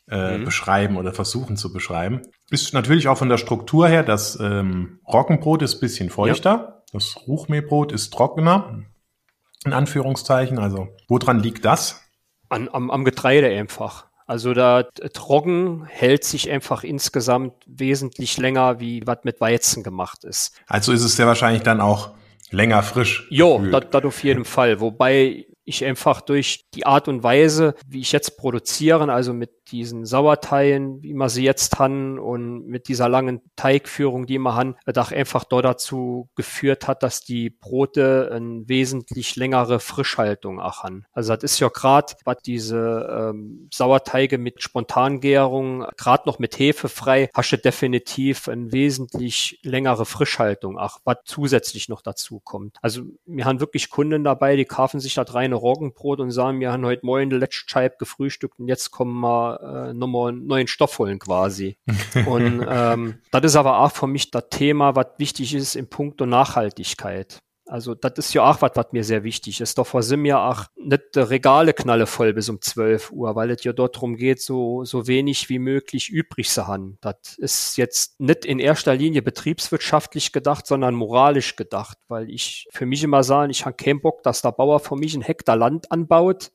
äh, mhm. beschreiben oder versuchen zu beschreiben. Ist natürlich auch von der Struktur her, das ähm, Roggenbrot ist bisschen feuchter, ja. das Ruchmehlbrot ist trockener, in Anführungszeichen. Also, woran liegt das? An, am, am Getreide einfach. Also da Trocken hält sich einfach insgesamt wesentlich länger, wie was mit Weizen gemacht ist. Also ist es sehr wahrscheinlich dann auch länger frisch. Jo, das auf jeden Fall. Wobei ich einfach durch die Art und Weise, wie ich jetzt produziere, also mit diesen Sauerteilen, wie wir sie jetzt haben und mit dieser langen Teigführung, die wir haben, auch einfach dort dazu geführt hat, dass die Brote eine wesentlich längere Frischhaltung auch haben. Also das ist ja gerade, was diese ähm, Sauerteige mit Spontangärung, gerade noch mit Hefe frei, hast du definitiv eine wesentlich längere Frischhaltung, auch was zusätzlich noch dazu kommt. Also wir haben wirklich Kunden dabei, die kaufen sich das reine Roggenbrot und sagen, wir haben heute Morgen die letzte Scheibe gefrühstückt und jetzt kommen wir äh, nochmal einen neuen Stoff holen quasi. Und ähm, das ist aber auch für mich das Thema, was wichtig ist im Punkt der Nachhaltigkeit. Also das ist ja auch was, was mir sehr wichtig ist. Davor sind mir auch nicht Regale knalle voll bis um 12 Uhr, weil es ja dort darum geht, so, so wenig wie möglich übrig zu haben. Das ist jetzt nicht in erster Linie betriebswirtschaftlich gedacht, sondern moralisch gedacht, weil ich für mich immer sagen, ich habe keinen Bock, dass der Bauer für mich ein Hektar Land anbaut,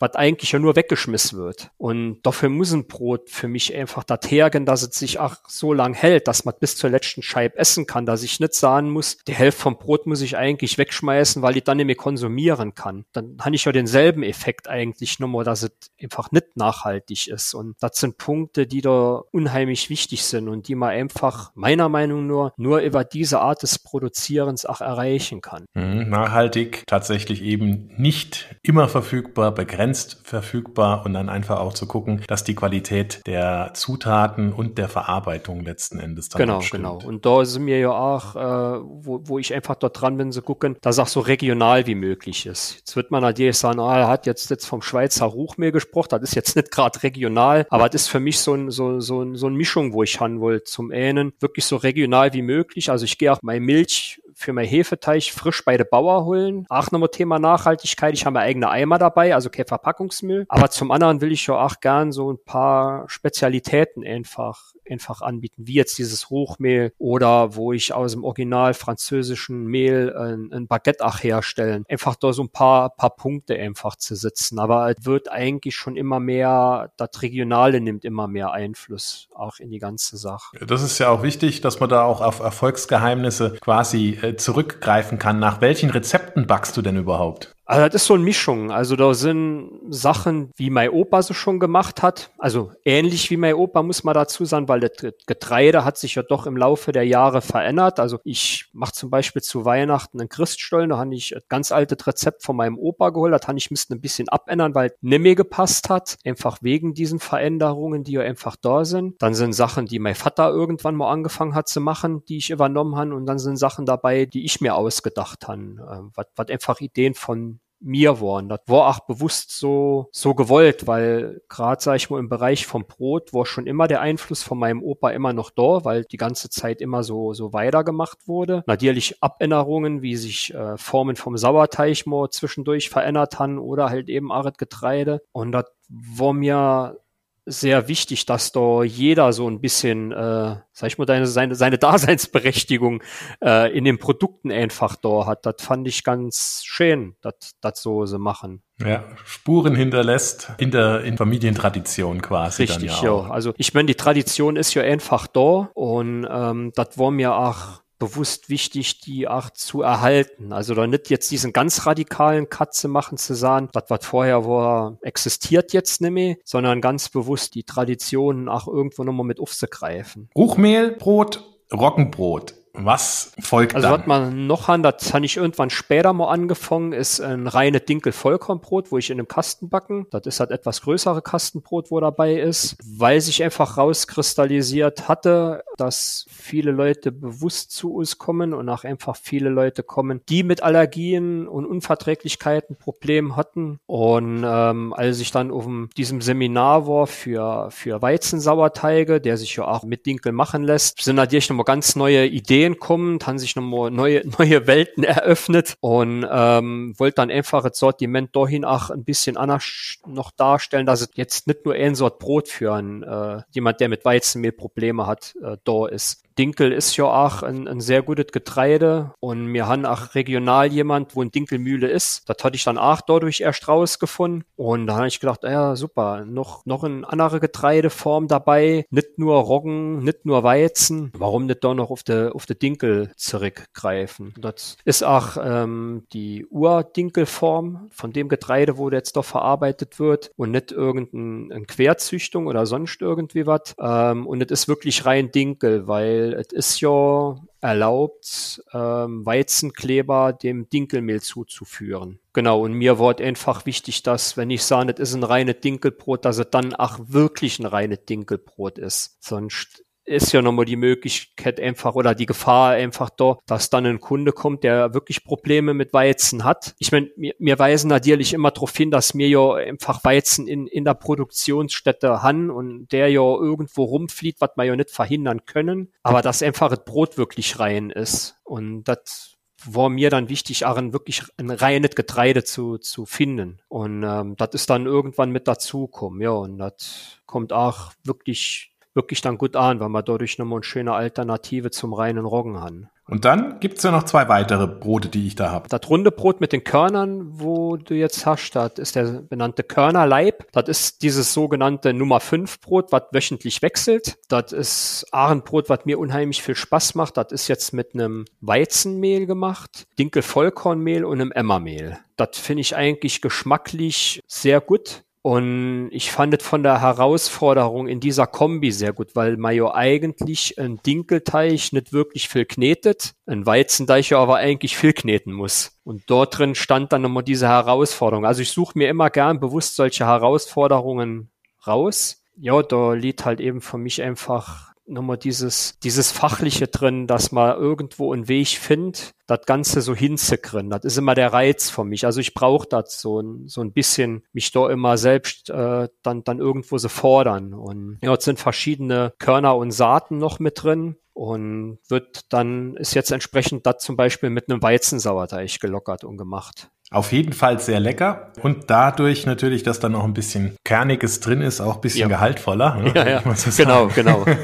was eigentlich ja nur weggeschmissen wird. Und dafür muss ein Brot für mich einfach das hergen, dass es sich auch so lang hält, dass man bis zur letzten Scheibe essen kann, dass ich nicht sagen muss, die Hälfte vom Brot muss ich eigentlich wegschmeißen, weil ich dann nicht mehr konsumieren kann. Dann habe ich ja denselben Effekt eigentlich nur, dass es einfach nicht nachhaltig ist. Und das sind Punkte, die da unheimlich wichtig sind und die man einfach meiner Meinung nach nur über diese Art des Produzierens auch erreichen kann. Mhm, nachhaltig tatsächlich eben nicht immer verfügbar, begrenzt begrenzt verfügbar und dann einfach auch zu gucken, dass die Qualität der Zutaten und der Verarbeitung letzten Endes dann Genau, genau. Und da sind mir ja auch, äh, wo, wo ich einfach dort dran bin, zu gucken, dass auch so regional wie möglich ist. Jetzt wird man natürlich sagen, ah, er hat jetzt, jetzt vom Schweizer Ruchmehl gesprochen, das ist jetzt nicht gerade regional, aber das ist für mich so ein, so, so, so eine Mischung, wo ich haben wollte zum Ähnen. Wirklich so regional wie möglich. Also ich gehe auch meine Milch für mein Hefeteig frisch bei der Bauer holen. Auch nochmal Thema Nachhaltigkeit. Ich habe meine eigene Eimer dabei, also kein Verpackungsmüll. Aber zum anderen will ich ja auch gern so ein paar Spezialitäten einfach einfach anbieten, wie jetzt dieses Hochmehl oder wo ich aus dem original französischen Mehl ein, ein Baguette auch herstellen. Einfach da so ein paar, paar Punkte einfach zu sitzen. Aber es wird eigentlich schon immer mehr, das Regionale nimmt immer mehr Einfluss auch in die ganze Sache. Das ist ja auch wichtig, dass man da auch auf Erfolgsgeheimnisse quasi äh, zurückgreifen kann. Nach welchen Rezepten backst du denn überhaupt? Also das ist so eine Mischung. Also da sind Sachen, wie mein Opa so schon gemacht hat. Also ähnlich wie mein Opa muss man dazu sagen, weil das Getreide hat sich ja doch im Laufe der Jahre verändert. Also ich mache zum Beispiel zu Weihnachten einen Christstollen. Da habe ich ein ganz altes Rezept von meinem Opa geholt. Das habe ich müsste ein bisschen abändern, weil es nicht mehr gepasst hat. Einfach wegen diesen Veränderungen, die ja einfach da sind. Dann sind Sachen, die mein Vater irgendwann mal angefangen hat zu machen, die ich übernommen habe. Und dann sind Sachen dabei, die ich mir ausgedacht habe. Ähm, was einfach Ideen von mir waren. Das war auch bewusst so, so gewollt, weil gerade, sag ich mal, im Bereich vom Brot war schon immer der Einfluss von meinem Opa immer noch da, weil die ganze Zeit immer so, so weitergemacht wurde. Natürlich Abänderungen, wie sich äh, Formen vom Sauerteig mal zwischendurch verändert haben oder halt eben Aret Getreide. Und das war mir sehr wichtig, dass da jeder so ein bisschen, äh, sag ich mal, seine, seine, seine Daseinsberechtigung äh, in den Produkten einfach da hat. Das fand ich ganz schön, dass das so sie machen. Ja, Spuren hinterlässt in der in Familientradition quasi. Richtig, ja, ja. Also ich meine, die Tradition ist ja einfach da und ähm, das war mir auch bewusst wichtig, die auch zu erhalten. Also da nicht jetzt diesen ganz radikalen Katze machen zu sagen, das was vorher war, existiert jetzt nicht mehr, sondern ganz bewusst die Traditionen auch irgendwo nochmal mit aufzugreifen. Ruchmehl, Brot, Roggenbrot. Was folgt also dann? Also was man noch haben, das habe ich irgendwann später mal angefangen, ist ein reine Dinkel-Vollkornbrot, wo ich in einem Kasten backen. Das ist halt etwas größere Kastenbrot, wo dabei ist, weil sich einfach rauskristallisiert hatte, dass viele Leute bewusst zu uns kommen und auch einfach viele Leute kommen, die mit Allergien und Unverträglichkeiten Probleme hatten. Und ähm, als ich dann auf diesem Seminar war für, für Weizensauerteige, der sich ja auch mit Dinkel machen lässt, sind natürlich nochmal ganz neue Ideen Ideen kommen, haben sich nochmal neue, neue Welten eröffnet und ähm, wollte dann einfach das Sortiment dahin auch ein bisschen anders noch darstellen, dass es jetzt nicht nur ein Sort Brot für einen, äh, jemand, der mit Weizenmehl Probleme hat, äh, da ist. Dinkel ist ja auch ein, ein sehr gutes Getreide und wir haben auch regional jemand, wo ein Dinkelmühle ist. Das hatte ich dann auch dadurch erst rausgefunden und da habe ich gedacht, ja super, noch, noch eine andere Getreideform dabei, nicht nur Roggen, nicht nur Weizen. Warum nicht da noch auf der auf der Dinkel zurückgreifen? Das ist auch ähm, die Urdinkelform von dem Getreide, wo jetzt doch verarbeitet wird und nicht irgendeine Querzüchtung oder sonst irgendwie was. Ähm, und es ist wirklich rein Dinkel, weil es ist ja erlaubt, ähm, Weizenkleber dem Dinkelmehl zuzuführen. Genau, und mir war einfach wichtig, dass, wenn ich sage, es ist ein reines Dinkelbrot, dass es dann auch wirklich ein reines Dinkelbrot ist. Sonst ist ja nochmal die Möglichkeit einfach oder die Gefahr einfach da, dass dann ein Kunde kommt, der wirklich Probleme mit Weizen hat. Ich meine, wir, wir weisen natürlich immer darauf hin, dass wir ja einfach Weizen in, in der Produktionsstätte haben und der ja irgendwo rumflieht, was wir ja nicht verhindern können, aber dass einfach das Brot wirklich rein ist. Und das war mir dann wichtig, auch ein wirklich ein reines Getreide zu, zu finden. Und ähm, das ist dann irgendwann mit dazukommen, ja, und das kommt auch wirklich, wirklich dann gut an, weil man dadurch nochmal eine schöne Alternative zum reinen Roggen hat. Und dann gibt's ja noch zwei weitere Brote, die ich da habe. Das runde Brot mit den Körnern, wo du jetzt hast, das ist der benannte Körnerleib. Das ist dieses sogenannte Nummer 5 Brot, was wöchentlich wechselt. Das ist Ahrenbrot, was mir unheimlich viel Spaß macht. Das ist jetzt mit einem Weizenmehl gemacht, Dinkel-Vollkornmehl und einem Emmermehl. Das finde ich eigentlich geschmacklich sehr gut. Und ich fand es von der Herausforderung in dieser Kombi sehr gut, weil ja eigentlich ein Dinkelteich nicht wirklich viel knetet, ein Weizenteich aber eigentlich viel kneten muss. Und dort drin stand dann nochmal diese Herausforderung. Also ich suche mir immer gern bewusst solche Herausforderungen raus. Ja, da liegt halt eben für mich einfach nochmal dieses, dieses Fachliche drin, dass man irgendwo einen Weg findet, das Ganze so hinzukriegen. Das ist immer der Reiz für mich. Also ich brauche das so ein, so ein bisschen, mich da immer selbst äh, dann, dann irgendwo so fordern. Und ja, jetzt sind verschiedene Körner und Saaten noch mit drin und wird dann, ist jetzt entsprechend das zum Beispiel mit einem Weizensauerteig gelockert und gemacht. Auf jeden Fall sehr lecker und dadurch natürlich, dass da noch ein bisschen Kerniges drin ist, auch ein bisschen ja. gehaltvoller. Ne? Ja, ja. genau, genau.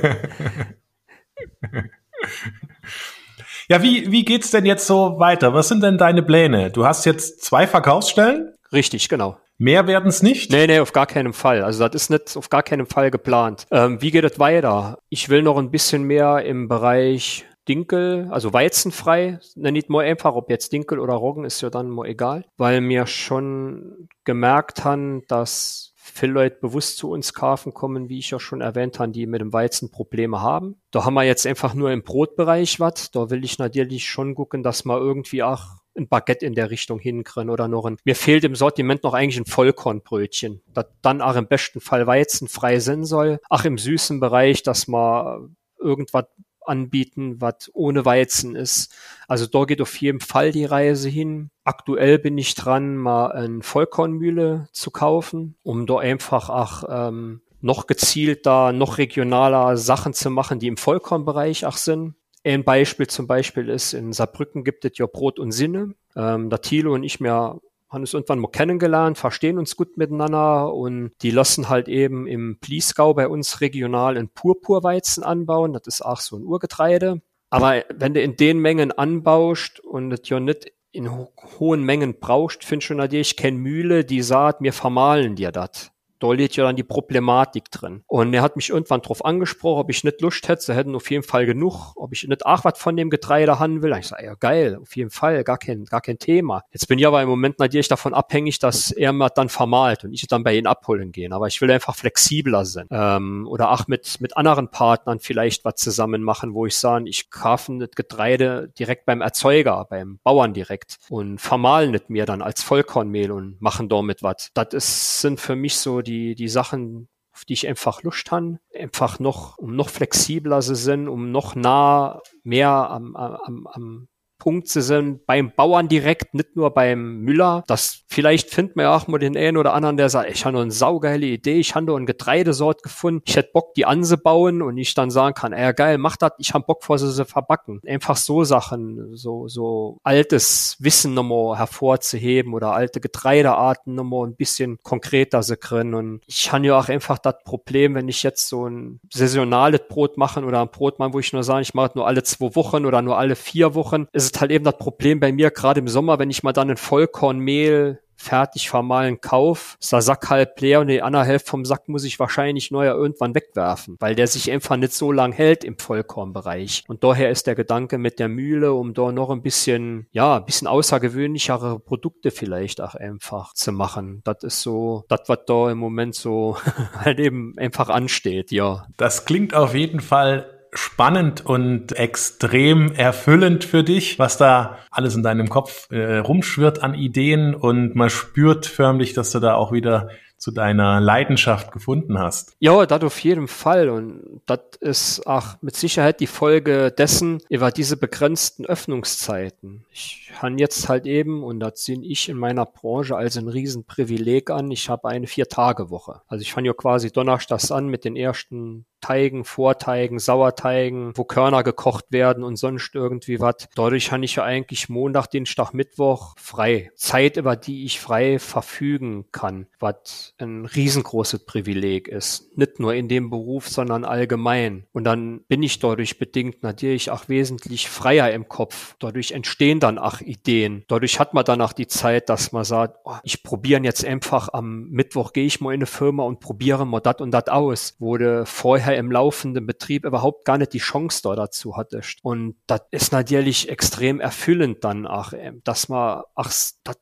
ja, wie, wie geht's denn jetzt so weiter? Was sind denn deine Pläne? Du hast jetzt zwei Verkaufsstellen? Richtig, genau. Mehr werden es nicht? Nee, nee, auf gar keinen Fall. Also das ist nicht auf gar keinen Fall geplant. Ähm, wie geht es weiter? Ich will noch ein bisschen mehr im Bereich Dinkel, also weizenfrei, nenne ich mal einfach, ob jetzt Dinkel oder Roggen, ist ja dann mal egal, weil wir schon gemerkt haben, dass viele Leute bewusst zu uns kaufen kommen, wie ich ja schon erwähnt habe, die mit dem Weizen Probleme haben. Da haben wir jetzt einfach nur im Brotbereich was. Da will ich natürlich schon gucken, dass wir irgendwie auch ein Baguette in der Richtung hinkriegen oder noch ein, mir fehlt im Sortiment noch eigentlich ein Vollkornbrötchen, das dann auch im besten Fall weizenfrei sein soll. Ach, im süßen Bereich, dass man irgendwas anbieten, was ohne Weizen ist. Also da geht auf jeden Fall die Reise hin. Aktuell bin ich dran, mal eine Vollkornmühle zu kaufen, um da einfach auch ähm, noch gezielter, noch regionaler Sachen zu machen, die im Vollkornbereich auch sind. Ein Beispiel zum Beispiel ist, in Saarbrücken gibt es ja Brot und Sinne. Ähm, da Thilo und ich mir haben uns irgendwann mal kennengelernt, verstehen uns gut miteinander und die lassen halt eben im Pliesgau bei uns regional ein Purpurweizen anbauen. Das ist auch so ein Urgetreide. Aber wenn du in den Mengen anbaust und das ja nicht in ho hohen Mengen brauchst, findest du natürlich keine Mühle, die sagt, wir vermahlen dir das da liegt ja dann die Problematik drin. Und er hat mich irgendwann drauf angesprochen, ob ich nicht Lust hätte, sie hätten auf jeden Fall genug, ob ich nicht auch was von dem Getreide haben will. Ich sage, ja geil, auf jeden Fall, gar kein, gar kein Thema. Jetzt bin ich aber im Moment natürlich davon abhängig, dass er mir dann vermalt und ich dann bei ihm abholen gehen. Aber ich will einfach flexibler sein. Ähm, oder auch mit, mit anderen Partnern vielleicht was zusammen machen, wo ich sage, ich kaufe das Getreide direkt beim Erzeuger, beim Bauern direkt und vermahlen nicht mir dann als Vollkornmehl und machen damit was. Das ist, sind für mich so die, die Sachen, auf die ich einfach Lust habe, einfach noch, um noch flexibler zu sind, um noch nah mehr am, am, am Punkt zu sind beim Bauern direkt, nicht nur beim Müller. Das vielleicht findet man ja auch mal den einen oder anderen, der sagt, ich habe eine saugeile Idee, ich habe noch eine Getreidesort gefunden, ich hätte Bock, die anzubauen und ich dann sagen kann, ja geil, mach das, ich habe Bock vor sie zu verbacken. Einfach so Sachen, so, so altes Wissen nochmal hervorzuheben oder alte Getreidearten nochmal ein bisschen konkreter zu können. Und ich habe ja auch einfach das Problem, wenn ich jetzt so ein saisonales Brot machen oder ein Brot machen, wo ich nur sage, ich mache nur alle zwei Wochen oder nur alle vier Wochen, ist ist halt eben das Problem bei mir, gerade im Sommer, wenn ich mal dann ein Vollkornmehl fertig vermahlen kauf, ist der Sack halb leer und die andere Hälfte vom Sack muss ich wahrscheinlich neuer irgendwann wegwerfen, weil der sich einfach nicht so lang hält im Vollkornbereich. Und daher ist der Gedanke mit der Mühle, um da noch ein bisschen, ja, ein bisschen außergewöhnlichere Produkte vielleicht auch einfach zu machen. Das ist so, das, was da im Moment so halt eben einfach ansteht, ja. Das klingt auf jeden Fall spannend und extrem erfüllend für dich, was da alles in deinem Kopf äh, rumschwirrt an Ideen und man spürt förmlich, dass du da auch wieder zu deiner Leidenschaft gefunden hast. Ja, das auf jeden Fall. Und das ist auch mit Sicherheit die Folge dessen über diese begrenzten Öffnungszeiten. Ich habe jetzt halt eben, und das sehe ich in meiner Branche als ein Riesenprivileg an, ich habe eine Vier-Tage-Woche. Also ich fange ja quasi donnerstags an mit den ersten Teigen, Vorteigen, Sauerteigen, wo Körner gekocht werden und sonst irgendwie was. Dadurch habe ich ja eigentlich Montag, Dienstag, Mittwoch frei. Zeit, über die ich frei verfügen kann, was ein riesengroßes Privileg ist. Nicht nur in dem Beruf, sondern allgemein. Und dann bin ich dadurch bedingt natürlich auch wesentlich freier im Kopf. Dadurch entstehen dann auch Ideen. Dadurch hat man dann auch die Zeit, dass man sagt, oh, ich probiere jetzt einfach am Mittwoch gehe ich mal in eine Firma und probiere mal das und das aus, wo du vorher im laufenden Betrieb überhaupt gar nicht die Chance da dazu hattest. Und das ist natürlich extrem erfüllend dann auch, ähm, dass man, ach,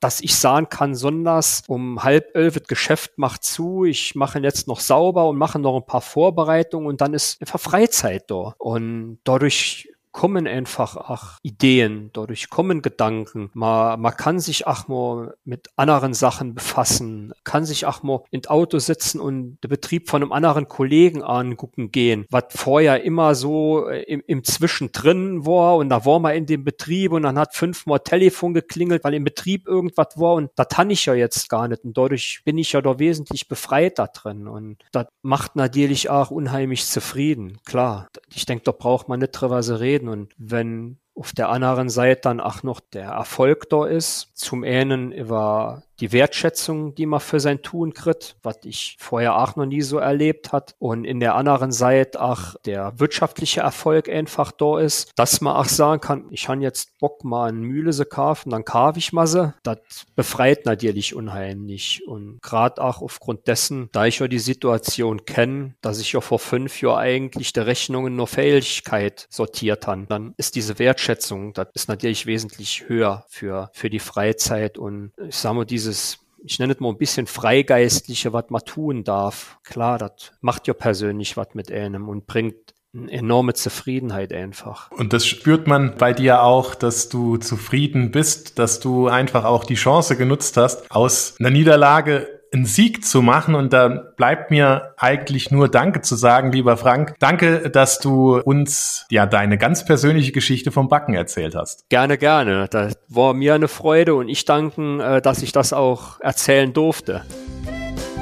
dass ich sagen kann, sonders um halb elf das Geschäft macht zu, ich mache jetzt noch sauber und mache noch ein paar Vorbereitungen und dann ist einfach Freizeit da. Und dadurch kommen einfach auch Ideen, dadurch kommen Gedanken. Man, man kann sich auch mal mit anderen Sachen befassen, kann sich auch mal in Auto sitzen und den Betrieb von einem anderen Kollegen angucken gehen, was vorher immer so äh, im, im Zwischendrin war. Und da war man in dem Betrieb und dann hat fünfmal Telefon geklingelt, weil im Betrieb irgendwas war. Und das kann ich ja jetzt gar nicht. Und dadurch bin ich ja da wesentlich befreit da drin. Und das macht natürlich auch unheimlich zufrieden, klar. Ich denke, da braucht man nicht drüber reden reden. Und wenn auf der anderen Seite dann auch noch der Erfolg da ist, zum einen über die Wertschätzung, die man für sein Tun kriegt, was ich vorher auch noch nie so erlebt hat. Und in der anderen Seite auch der wirtschaftliche Erfolg einfach da ist, dass man auch sagen kann, ich habe jetzt Bock mal eine Mühle zu kaufen, dann kaufe ich mal sie. Das befreit natürlich unheimlich. Und gerade auch aufgrund dessen, da ich ja die Situation kenne, dass ich ja vor fünf Jahren eigentlich der Rechnungen nur Fähigkeit sortiert habe, dann ist diese Wertschätzung, das ist natürlich wesentlich höher für, für die Freizeit. Und ich sage mal, diese dieses, ich nenne es mal ein bisschen Freigeistliche, was man tun darf. Klar, das macht ja persönlich was mit einem und bringt eine enorme Zufriedenheit einfach. Und das spürt man bei dir auch, dass du zufrieden bist, dass du einfach auch die Chance genutzt hast, aus einer Niederlage einen Sieg zu machen. Und da bleibt mir eigentlich nur Danke zu sagen, lieber Frank. Danke, dass du uns ja deine ganz persönliche Geschichte vom Backen erzählt hast. Gerne, gerne. Das war mir eine Freude und ich danke, äh, dass ich das auch erzählen durfte.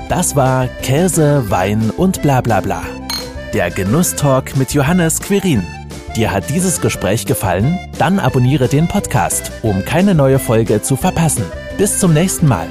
Das war Käse, Wein und bla bla bla. Der Genusstalk mit Johannes Quirin. Dir hat dieses Gespräch gefallen? Dann abonniere den Podcast, um keine neue Folge zu verpassen. Bis zum nächsten Mal.